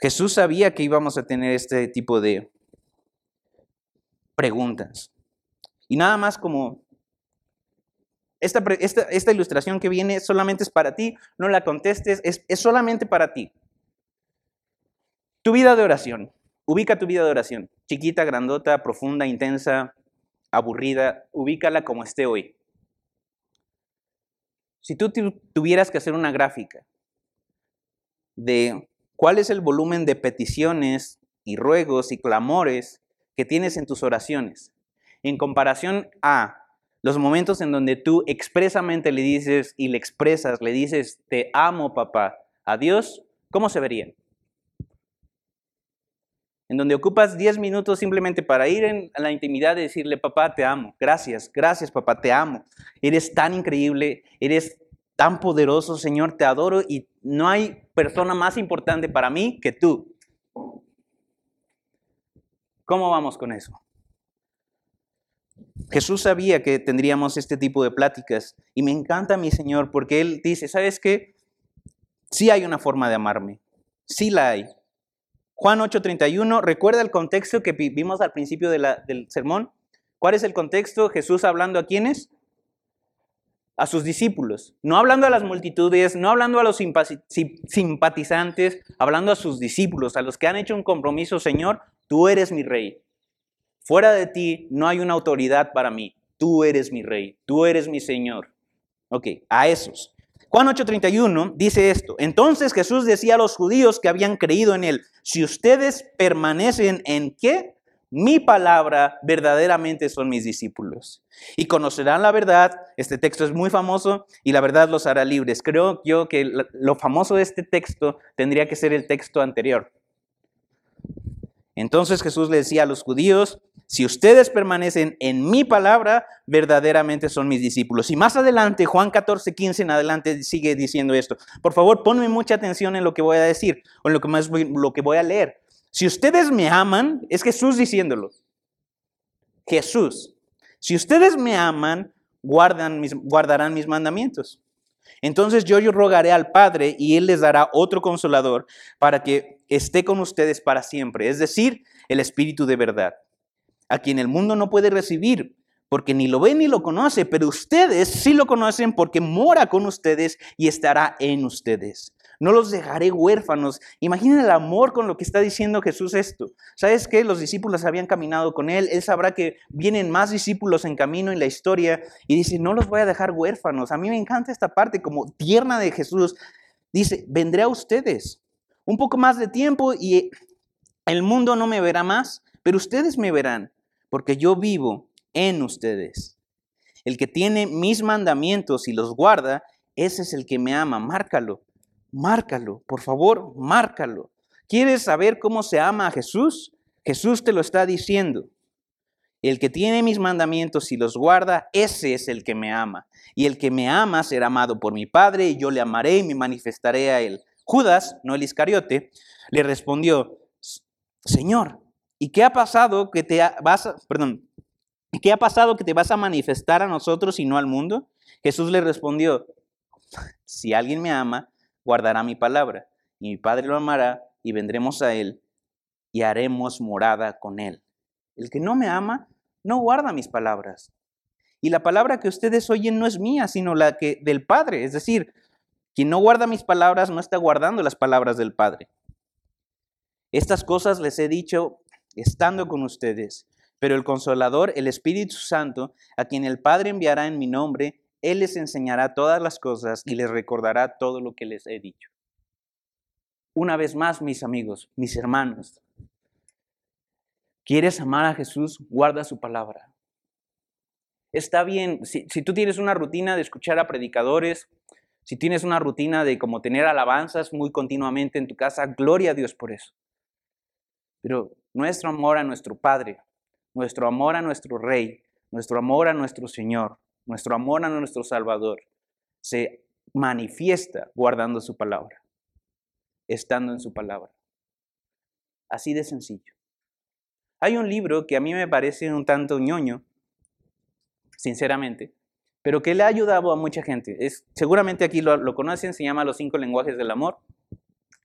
Jesús sabía que íbamos a tener este tipo de preguntas. Y nada más como esta, esta, ilustración que viene solamente es para ti, no la contestes, es, es solamente para ti. Tu vida de oración. Ubica tu vida de oración. Chiquita, grandota, profunda, intensa, aburrida. Ubícala como esté hoy. Si tú tuvieras que hacer una gráfica de cuál es el volumen de peticiones y ruegos y clamores que tienes en tus oraciones, en comparación a los momentos en donde tú expresamente le dices y le expresas, le dices, te amo papá, a Dios, ¿cómo se verían? En donde ocupas 10 minutos simplemente para ir en la intimidad y decirle, papá, te amo, gracias, gracias papá, te amo, eres tan increíble, eres tan poderoso, Señor, te adoro y no hay persona más importante para mí que tú. ¿Cómo vamos con eso? Jesús sabía que tendríamos este tipo de pláticas y me encanta mi Señor porque Él dice, ¿sabes qué? Sí hay una forma de amarme, sí la hay. Juan 8:31, recuerda el contexto que vimos al principio del sermón. ¿Cuál es el contexto? Jesús hablando a quiénes? A sus discípulos, no hablando a las multitudes, no hablando a los simpatizantes, hablando a sus discípulos, a los que han hecho un compromiso, Señor, tú eres mi rey. Fuera de ti no hay una autoridad para mí. Tú eres mi rey, tú eres mi Señor. Ok, a esos. Juan 8:31 dice esto. Entonces Jesús decía a los judíos que habían creído en él, si ustedes permanecen en qué? Mi palabra verdaderamente son mis discípulos. Y conocerán la verdad, este texto es muy famoso y la verdad los hará libres. Creo yo que lo famoso de este texto tendría que ser el texto anterior. Entonces Jesús le decía a los judíos, si ustedes permanecen en mi palabra, verdaderamente son mis discípulos. Y más adelante, Juan 14, 15 en adelante sigue diciendo esto. Por favor, ponme mucha atención en lo que voy a decir o en lo que, más lo que voy a leer. Si ustedes me aman, es Jesús diciéndolo. Jesús, si ustedes me aman, guardan guardarán mis mandamientos. Entonces yo, yo rogaré al Padre y Él les dará otro consolador para que esté con ustedes para siempre, es decir, el Espíritu de verdad, a quien el mundo no puede recibir porque ni lo ve ni lo conoce, pero ustedes sí lo conocen porque mora con ustedes y estará en ustedes no los dejaré huérfanos. Imaginen el amor con lo que está diciendo Jesús esto. ¿Sabes qué? Los discípulos habían caminado con él, él sabrá que vienen más discípulos en camino en la historia y dice, no los voy a dejar huérfanos. A mí me encanta esta parte como tierna de Jesús. Dice, vendré a ustedes un poco más de tiempo y el mundo no me verá más, pero ustedes me verán, porque yo vivo en ustedes. El que tiene mis mandamientos y los guarda, ese es el que me ama, márcalo. Márcalo, por favor, márcalo. ¿Quieres saber cómo se ama a Jesús? Jesús te lo está diciendo. El que tiene mis mandamientos y los guarda, ese es el que me ama. Y el que me ama será amado por mi Padre, y yo le amaré y me manifestaré a él. Judas, no el Iscariote, le respondió, Señor, ¿y qué ha pasado que te vas a, perdón, qué ha pasado que te vas a manifestar a nosotros y no al mundo? Jesús le respondió, si alguien me ama, guardará mi palabra, y mi Padre lo amará, y vendremos a él, y haremos morada con él. El que no me ama, no guarda mis palabras. Y la palabra que ustedes oyen no es mía, sino la que del Padre. Es decir, quien no guarda mis palabras no está guardando las palabras del Padre. Estas cosas les he dicho estando con ustedes, pero el consolador, el Espíritu Santo, a quien el Padre enviará en mi nombre, él les enseñará todas las cosas y les recordará todo lo que les he dicho. Una vez más, mis amigos, mis hermanos, ¿quieres amar a Jesús? Guarda su palabra. Está bien, si, tú tienes una rutina de escuchar a predicadores, si tienes una rutina de como tener alabanzas muy continuamente en tu casa, gloria a Dios por eso. Pero nuestro amor a nuestro Padre, nuestro amor a nuestro Rey, nuestro amor a nuestro Señor, nuestro amor a nuestro Salvador, se manifiesta guardando su palabra, estando en su palabra. Así de sencillo. Hay un libro que a mí me parece un tanto ñoño, sinceramente, pero que le ha ayudado a mucha gente. Es, seguramente aquí lo, conocen, se llama Los cinco lenguajes del amor.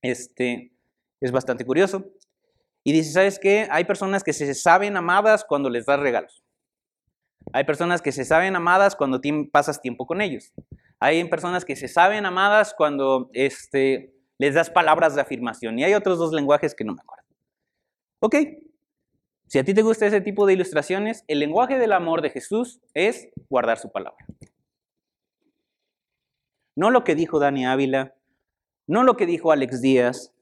Este, es bastante curioso. Y dice, ¿sabes qué? Hay personas que se saben amadas cuando les das regalos. Hay personas que se saben amadas cuando pasas tiempo con ellos. Hay personas que se saben amadas cuando este, les das palabras de afirmación. Y hay otros dos lenguajes que no me acuerdo. Ok, si a ti te gusta ese tipo de ilustraciones, el lenguaje del amor de Jesús es guardar su palabra. No lo que dijo Dani Ávila, no lo que dijo Alex Díaz,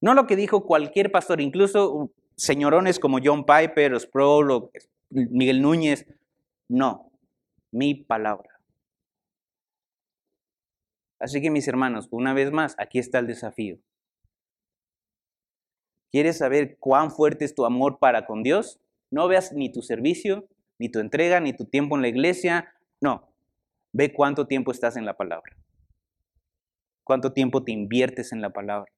no lo que dijo cualquier pastor, incluso señorones como John Piper, Sproul, Miguel Núñez, no, mi palabra. Así que mis hermanos, una vez más, aquí está el desafío. ¿Quieres saber cuán fuerte es tu amor para con Dios? No veas ni tu servicio, ni tu entrega, ni tu tiempo en la iglesia. No, ve cuánto tiempo estás en la palabra. Cuánto tiempo te inviertes en la palabra.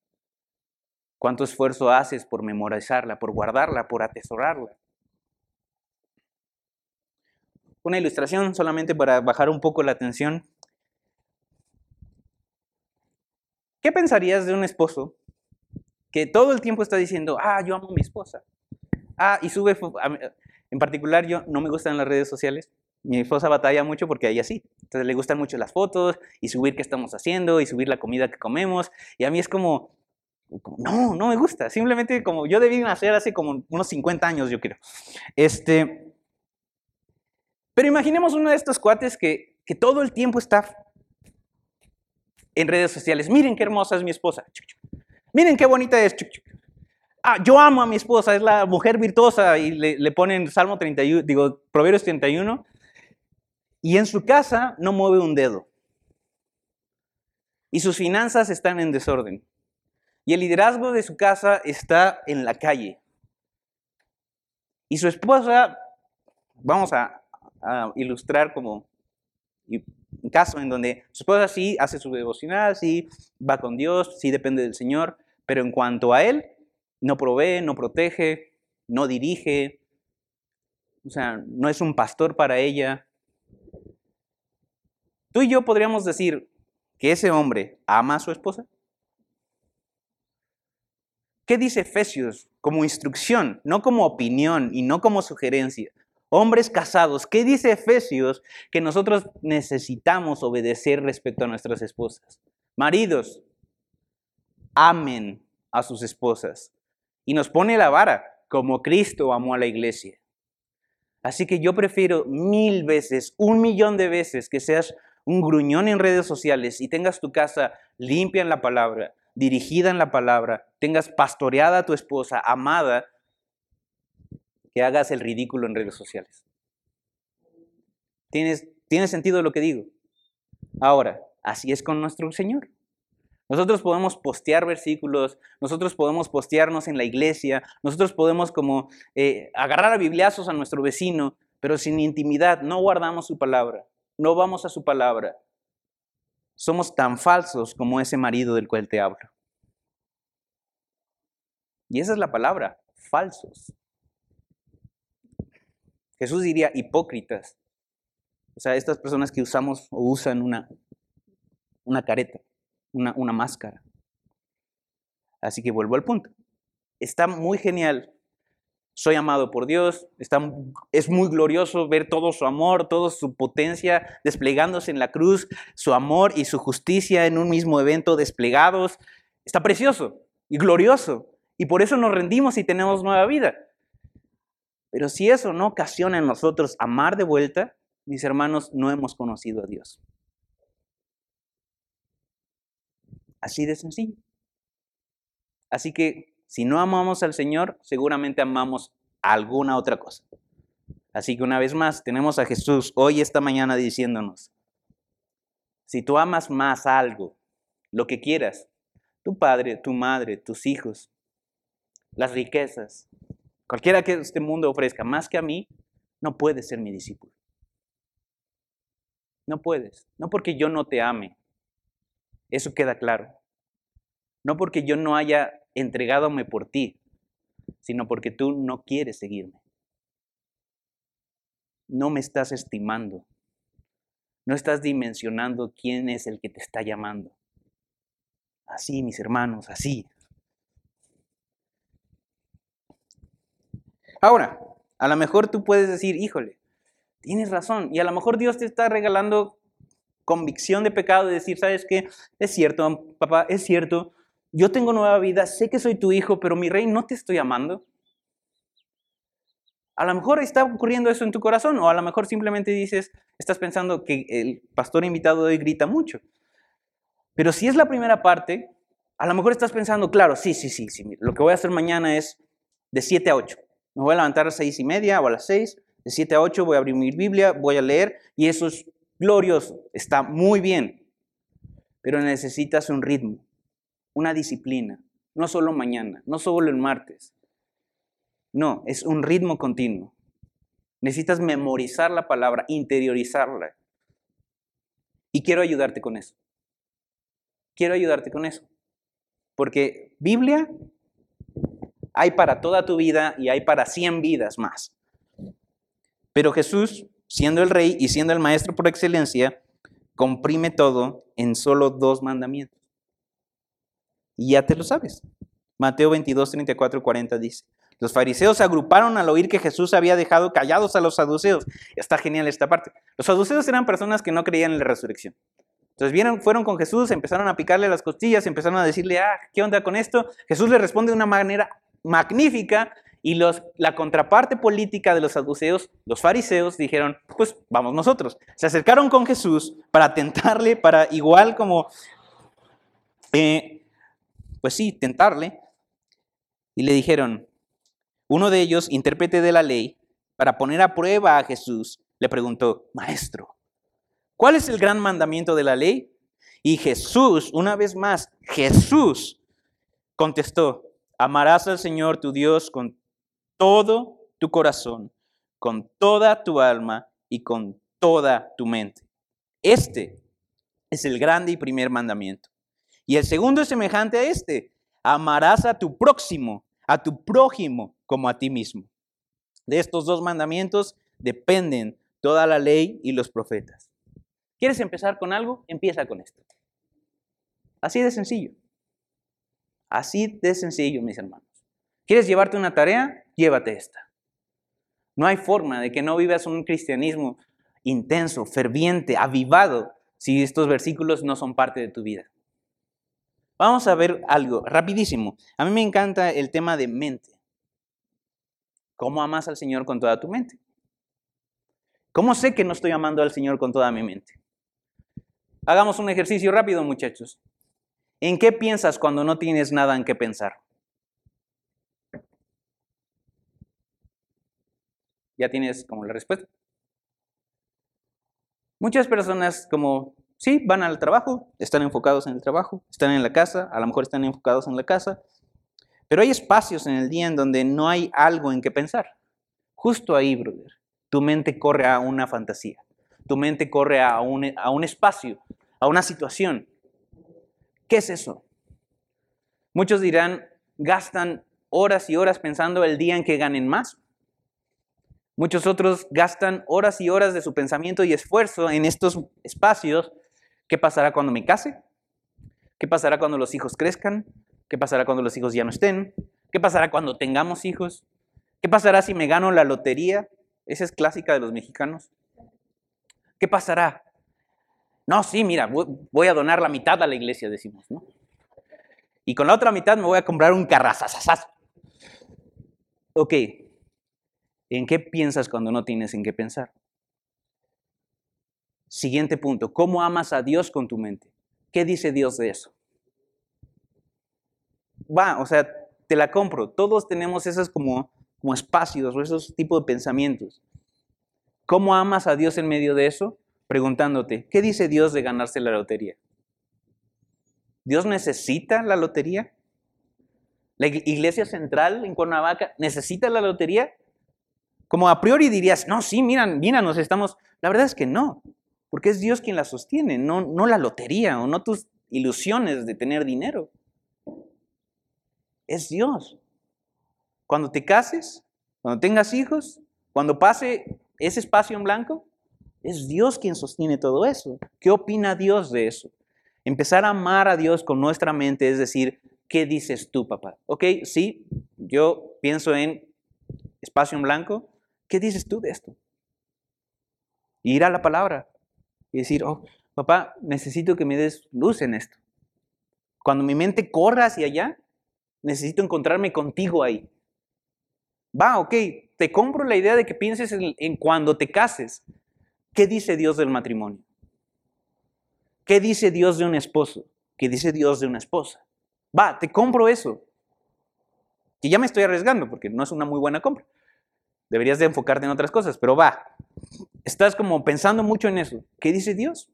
Cuánto esfuerzo haces por memorizarla, por guardarla, por atesorarla. Una ilustración solamente para bajar un poco la tensión. ¿Qué pensarías de un esposo que todo el tiempo está diciendo, ah, yo amo a mi esposa? Ah, y sube, en particular yo no me gustan las redes sociales, Mi esposa batalla mucho porque a ella sí. Entonces le gustan mucho las fotos y subir qué estamos haciendo y subir la comida que comemos. Y a mí es como, no, no me gusta. Simplemente como yo debí nacer hace como unos 50 años, yo creo. Este, pero imaginemos uno de estos cuates que, que todo el tiempo está en redes sociales. Miren qué hermosa es mi esposa. Miren qué bonita es. Ah, yo amo a mi esposa, es la mujer virtuosa. Y le, le ponen Salmo 31, digo, Proverbios 31. Y en su casa no mueve un dedo. Y sus finanzas están en desorden. Y el liderazgo de su casa está en la calle. Y su esposa, vamos a, ilustrar como un caso en donde su esposa sí hace su devocional, sí va con Dios, sí depende del Señor, pero en cuanto a él, no provee, no protege, no dirige, o sea, no es un pastor para ella. Tú y yo podríamos decir que ese hombre ama a su esposa. ¿Qué dice Efesios como instrucción, no como opinión y no como sugerencia? Hombres casados, ¿qué dice Efesios que nosotros necesitamos obedecer respecto a nuestras esposas? Maridos, amen a sus esposas. Y nos pone la vara, como Cristo amó a la iglesia. Así que yo prefiero mil veces, un millón de veces que seas un gruñón en redes sociales y tengas tu casa limpia en la palabra, dirigida en la palabra, tengas pastoreada a tu esposa, amada, que hagas el ridículo en redes sociales. ¿Tienes, ¿Tiene sentido lo que digo? Ahora, así es con nuestro Señor. Nosotros podemos postear versículos, nosotros podemos postearnos en la iglesia, nosotros podemos como eh, agarrar a bibliazos a nuestro vecino, pero sin intimidad, no guardamos su palabra, no vamos a su palabra, somos tan falsos como ese marido del cual te hablo. Y esa es la palabra, falsos. Jesús diría hipócritas. O sea, estas personas que usamos o usan una, una careta, una, una máscara. Así que vuelvo al punto. Está muy genial soy amado por Dios, es muy glorioso ver todo su amor, toda su potencia desplegándose en la cruz, su amor y su justicia en un mismo evento desplegados. Está precioso y glorioso. Y por eso nos rendimos y tenemos nueva vida. Pero si eso no ocasiona en nosotros amar de vuelta, mis hermanos, no hemos conocido a Dios. Así de sencillo. Así que si no amamos al Señor, seguramente amamos alguna otra cosa. Así que una vez más, tenemos a Jesús hoy, esta mañana, diciéndonos, si tú amas más algo, lo que quieras, tu padre, tu madre, tus hijos, las riquezas, cualquiera que este mundo ofrezca más que a mí, no puedes ser mi discípulo. No puedes. No porque yo no te ame. Eso queda claro. No porque yo no haya entregádome por ti, sino porque tú no quieres seguirme. No me estás estimando. No estás dimensionando quién es el que te está llamando. Así, mis hermanos, así. Ahora, a lo mejor tú puedes decir, híjole, tienes razón. Y a lo mejor Dios te está regalando convicción de pecado y decir, ¿sabes qué? Es cierto, papá, es cierto yo tengo nueva vida, sé que soy tu hijo, pero mi rey, no te estoy amando. A lo mejor está ocurriendo eso en tu corazón, o a lo mejor simplemente dices, estás pensando que el pastor invitado hoy grita mucho. Pero si es la primera parte, a lo mejor estás pensando, claro, sí, sí, sí, sí, lo que voy a hacer mañana es de 7 a 8. Me voy a levantar a las 6 y media o a las 6, de 7 a 8 voy a abrir mi Biblia, voy a leer, y eso es glorioso, está muy bien. Pero necesitas un ritmo una disciplina, no solo mañana, no solo el martes. No, es un ritmo continuo. Necesitas memorizar la palabra, interiorizarla. Y quiero ayudarte con eso. Quiero ayudarte con eso. Porque Biblia hay para toda tu vida y hay para 100 vidas más. Pero Jesús, siendo el rey y siendo el maestro por excelencia, comprime todo en solo dos mandamientos. Y ya te lo sabes. Mateo 22, 34 40 dice, Los fariseos se agruparon al oír que Jesús había dejado callados a los saduceos. Está genial esta parte. Los saduceos eran personas que no creían en la resurrección. Entonces vieron, fueron con Jesús, empezaron a picarle las costillas, empezaron a decirle, ah, ¿qué onda con esto? Jesús le responde de una manera magnífica y los, la contraparte política de los saduceos, los fariseos, dijeron, pues vamos nosotros. Se acercaron con Jesús para tentarle, para igual como, eh, pues sí, tentarle. Y le dijeron, uno de ellos, intérprete de la ley, para poner a prueba a Jesús, le preguntó, maestro, ¿cuál es el gran mandamiento de la ley? Y Jesús, una vez más, Jesús contestó, amarás al Señor tu Dios con todo tu corazón, con toda tu alma y con toda tu mente. Este es el grande y primer mandamiento. Y el segundo es semejante a este. Amarás a tu próximo, a tu prójimo como a ti mismo. De estos dos mandamientos dependen toda la ley y los profetas. ¿Quieres empezar con algo? Empieza con esto. Así de sencillo. Así de sencillo, mis hermanos. ¿Quieres llevarte una tarea? Llévate esta. No hay forma de que no vivas un cristianismo intenso, ferviente, avivado, si estos versículos no son parte de tu vida. Vamos a ver algo rapidísimo. A mí me encanta el tema de mente. ¿Cómo amas al Señor con toda tu mente? ¿Cómo sé que no estoy amando al Señor con toda mi mente? Hagamos un ejercicio rápido, muchachos. ¿En qué piensas cuando no tienes nada en qué pensar? ya tienes como la respuesta. Muchas personas como, sí, van al trabajo, están enfocados en el trabajo, están en la casa, a lo mejor están enfocados en la casa, pero hay espacios en el día en donde no hay algo en que pensar. Justo ahí, brother, tu mente corre a una fantasía, tu mente corre a un, a un espacio, a una situación. ¿Qué es eso? Muchos dirán, gastan horas y horas pensando el día en que ganen más. Muchos otros gastan horas y horas de su pensamiento y esfuerzo en estos espacios. ¿Qué pasará cuando me case? ¿Qué pasará cuando los hijos crezcan? ¿Qué pasará cuando los hijos ya no estén? ¿Qué pasará cuando tengamos hijos? ¿Qué pasará si me gano la lotería? Esa es clásica de los mexicanos. ¿Qué pasará? No, sí, mira, voy a donar la mitad a la iglesia, decimos, ¿no? Y con la otra mitad me voy a comprar un carrazazazaz. Ok, ¿En qué piensas cuando no tienes en qué pensar? Siguiente punto, ¿cómo amas a Dios con tu mente? ¿Qué dice Dios de eso? Va, o sea, te la compro. Todos tenemos esos como, como espacios o esos tipos de pensamientos. ¿Cómo amas a Dios en medio de eso? Preguntándote, ¿qué dice Dios de ganarse la lotería? ¿Dios necesita la lotería? ¿La iglesia central en Cuernavaca necesita la lotería? Como a priori dirías, no, sí, miran, mira, nos estamos... La verdad es que no, porque es Dios quien la sostiene, no, no la lotería o no tus ilusiones de tener dinero. Es Dios. Cuando te cases, cuando tengas hijos, cuando pase ese espacio en blanco, es Dios quien sostiene todo eso. ¿Qué opina Dios de eso? Empezar a amar a Dios con nuestra mente es decir, ¿qué dices tú, papá? Ok, sí, yo pienso en espacio en blanco, ¿Qué dices tú de esto? ir a la palabra y decir, oh, papá, necesito que me des luz en esto. Cuando mi mente corra hacia allá, necesito encontrarme contigo ahí. Va, ok, te compro la idea de que pienses en, en cuando te cases. ¿Qué dice Dios del matrimonio? ¿Qué dice Dios de un esposo? ¿Qué dice Dios de una esposa? Va, te compro eso. Que ya me estoy arriesgando porque no es una muy buena compra. Deberías de enfocarte en otras cosas, pero va. Estás como pensando mucho en eso. ¿Qué dice Dios?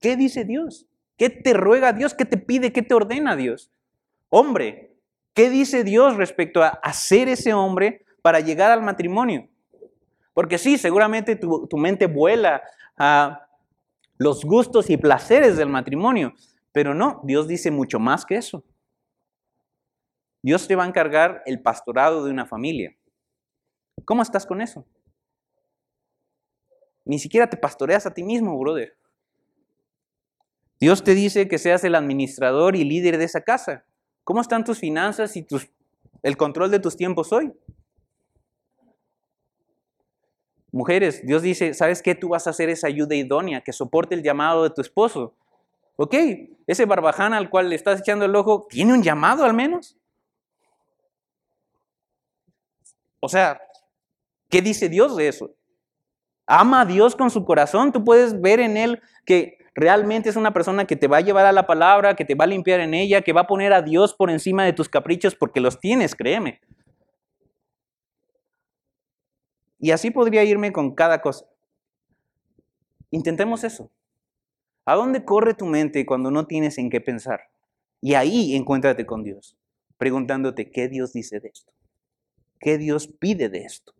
¿Qué dice Dios? ¿Qué te ruega Dios? ¿Qué te pide? ¿Qué te ordena Dios? Hombre, ¿qué dice Dios respecto a hacer ese hombre para llegar al matrimonio? Porque sí, seguramente tu, mente vuela a los gustos y placeres del matrimonio, pero no, Dios dice mucho más que eso. Dios te va a encargar el pastorado de una familia. ¿Cómo estás con eso? Ni siquiera te pastoreas a ti mismo, brother. Dios te dice que seas el administrador y líder de esa casa. ¿Cómo están tus finanzas y tus el control de tus tiempos hoy. Mujeres, Dios dice, ¿sabes qué? Tú vas a hacer esa ayuda idónea que soporte el llamado de tu esposo. Ok, ese barbaján al cual le estás echando el ojo, ¿tiene un llamado al menos? O sea, ¿qué dice Dios de eso? Ama a Dios con su corazón. Tú puedes ver en Él que realmente es una persona que te va a llevar a la palabra, que te va a limpiar en ella, que va a poner a Dios por encima de tus caprichos porque los tienes, créeme. Y así podría irme con cada cosa. Intentemos eso. ¿A dónde corre tu mente cuando no tienes en qué pensar? Y ahí encuéntrate con Dios, preguntándote qué Dios dice de esto. ¿Qué Dios pide de esto?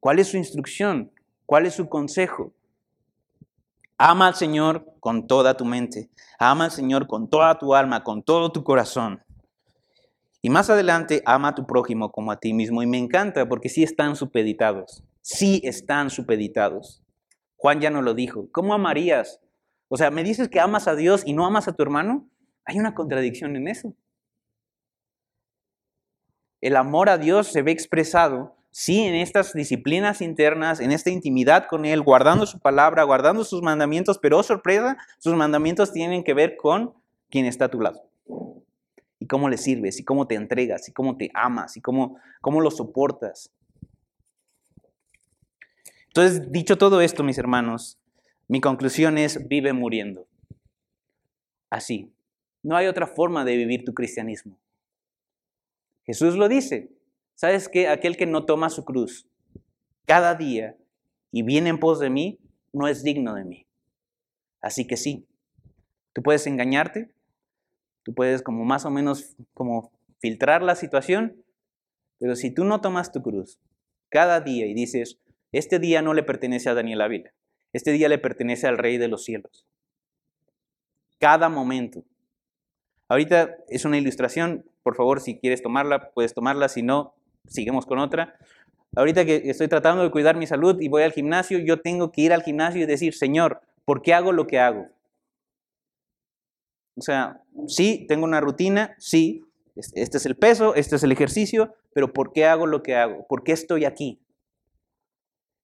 ¿Cuál es su instrucción? ¿Cuál es su consejo? Ama al Señor con toda tu mente. Ama al Señor con toda tu alma, con todo tu corazón. Y más adelante, ama a tu prójimo como a ti mismo. Y me encanta porque sí están supeditados. Sí están supeditados. Juan ya no lo dijo. ¿Cómo amarías? O sea, ¿me dices que amas a Dios y no amas a tu hermano? Hay una contradicción en eso. El amor a Dios se ve expresado, sí, en estas disciplinas internas, en esta intimidad con Él, guardando su palabra, guardando sus mandamientos, pero oh, sorpresa, sus mandamientos tienen que ver con quien está a tu lado y cómo le sirves, y cómo te entregas, y cómo te amas, y cómo, cómo lo soportas. Entonces, dicho todo esto, mis hermanos, mi conclusión es, vive muriendo. Así. No hay otra forma de vivir tu cristianismo. Jesús lo dice. ¿Sabes qué? Aquel que no toma su cruz cada día y viene en pos de mí, no es digno de mí. Así que sí, tú puedes engañarte, Tú puedes como más o menos como filtrar la situación, pero si tú no tomas tu cruz cada día y dices, este día no le pertenece a Daniel Ávila, este día le pertenece al Rey de los cielos. Cada momento. Ahorita es una ilustración, por favor, si quieres tomarla, puedes tomarla, si no, seguimos con otra. Ahorita que estoy tratando de cuidar mi salud y voy al gimnasio, yo tengo que ir al gimnasio y decir, Señor, ¿por qué hago lo que hago? O sea, sí, tengo una rutina, sí, este es el peso, este es el ejercicio, pero ¿por qué hago lo que hago? ¿Por qué estoy aquí?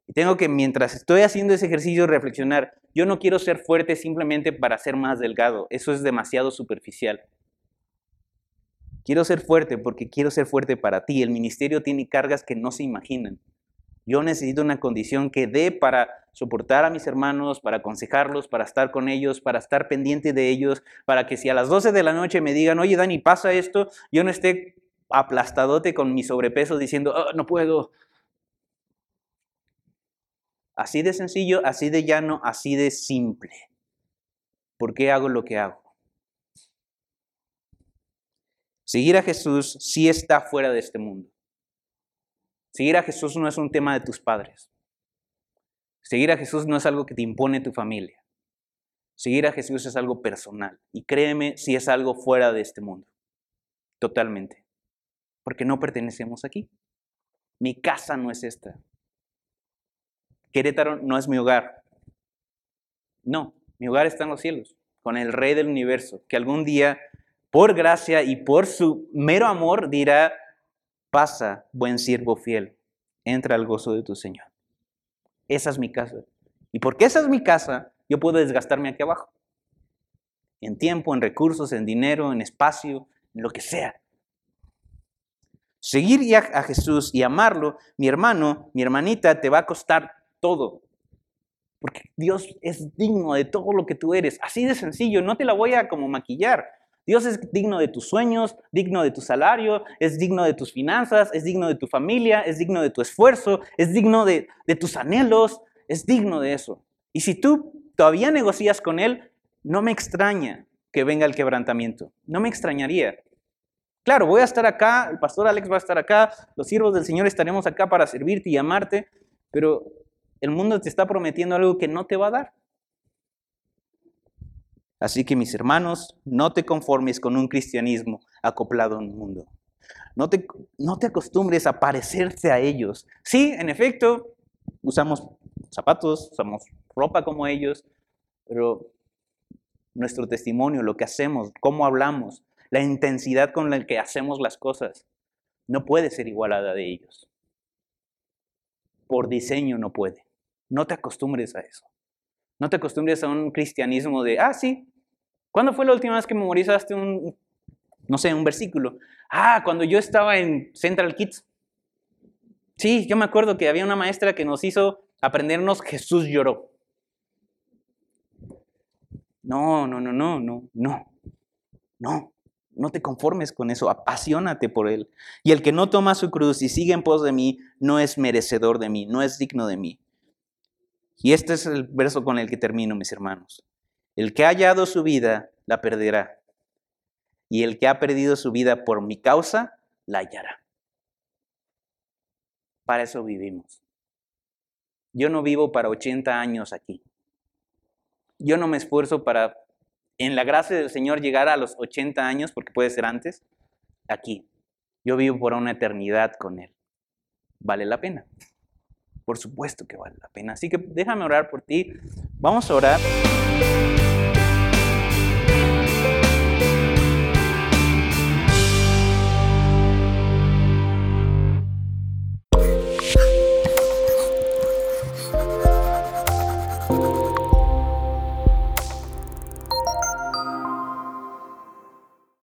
Y tengo que, mientras estoy haciendo ese ejercicio, reflexionar, yo no quiero ser fuerte simplemente para ser más delgado, eso es demasiado superficial. Quiero ser fuerte porque quiero ser fuerte para ti. El ministerio tiene cargas que no se imaginan. Yo necesito una condición que dé para soportar a mis hermanos, para aconsejarlos, para estar con ellos, para estar pendiente de ellos, para que si a las 12 de la noche me digan, oye Dani, pasa esto, yo no esté aplastadote con mi sobrepeso diciendo, oh, no puedo. Así de sencillo, así de llano, así de simple. ¿Por qué hago lo que hago? Seguir a Jesús sí está fuera de este mundo. Seguir a Jesús no es un tema de tus padres. Seguir a Jesús no es algo que te impone tu familia. Seguir a Jesús es algo personal. Y créeme si es algo fuera de este mundo. Totalmente. Porque no pertenecemos aquí. Mi casa no es esta. Querétaro no es mi hogar. No, mi hogar está en los cielos, con el Rey del universo, que algún día, por gracia y por su mero amor, dirá, Pasa, buen siervo fiel, entra al gozo de tu Señor. Esa es mi casa. Y porque esa es mi casa, yo puedo desgastarme aquí abajo. En tiempo, en recursos, en dinero, en espacio, en lo que sea. Seguir a Jesús y amarlo, mi hermano, mi hermanita, te va a costar todo. Porque Dios es digno de todo lo que tú eres. Así de sencillo, no te la voy a como maquillar. Dios es digno de tus sueños, digno de tu salario, es digno de tus finanzas, es digno de tu familia, es digno de tu esfuerzo, es digno de, tus anhelos, es digno de eso. Y si tú todavía negocias con Él, no me extraña que venga el quebrantamiento. No me extrañaría. Claro, voy a estar acá, el pastor Alex va a estar acá, los siervos del Señor estaremos acá para servirte y amarte, pero el mundo te está prometiendo algo que no te va a dar. Así que mis hermanos, no te conformes con un cristianismo acoplado un mundo. No te, no te acostumbres a parecerse a ellos. Sí, en efecto, usamos zapatos, usamos ropa como ellos, pero nuestro testimonio, lo que hacemos, cómo hablamos, la intensidad con la que hacemos las cosas, no puede ser igualada de ellos. Por diseño no puede. No te acostumbres a eso. No te acostumbres a un cristianismo de, ah, sí, ¿cuándo fue la última vez que memorizaste un, no sé, un versículo? Ah, cuando yo estaba en Central Kids. Sí, yo me acuerdo que había una maestra que nos hizo aprendernos Jesús lloró. No, no, no, no, no, no, no. No te conformes con eso, apasionate por Él. Y el que no toma su cruz y sigue en pos de mí, no es merecedor de mí, no es digno de mí. Y este es el verso con el que termino, mis hermanos. El que ha hallado su vida, la perderá. Y el que ha perdido su vida por mi causa, la hallará. Para eso vivimos. Yo no vivo para 80 años aquí. Yo no me esfuerzo para en la gracia del Señor llegar a los 80 años, porque puede ser antes, aquí. Yo vivo por una eternidad con Él. ¿Vale la pena? Por supuesto que vale la pena. Así que déjame orar por ti. Vamos a orar.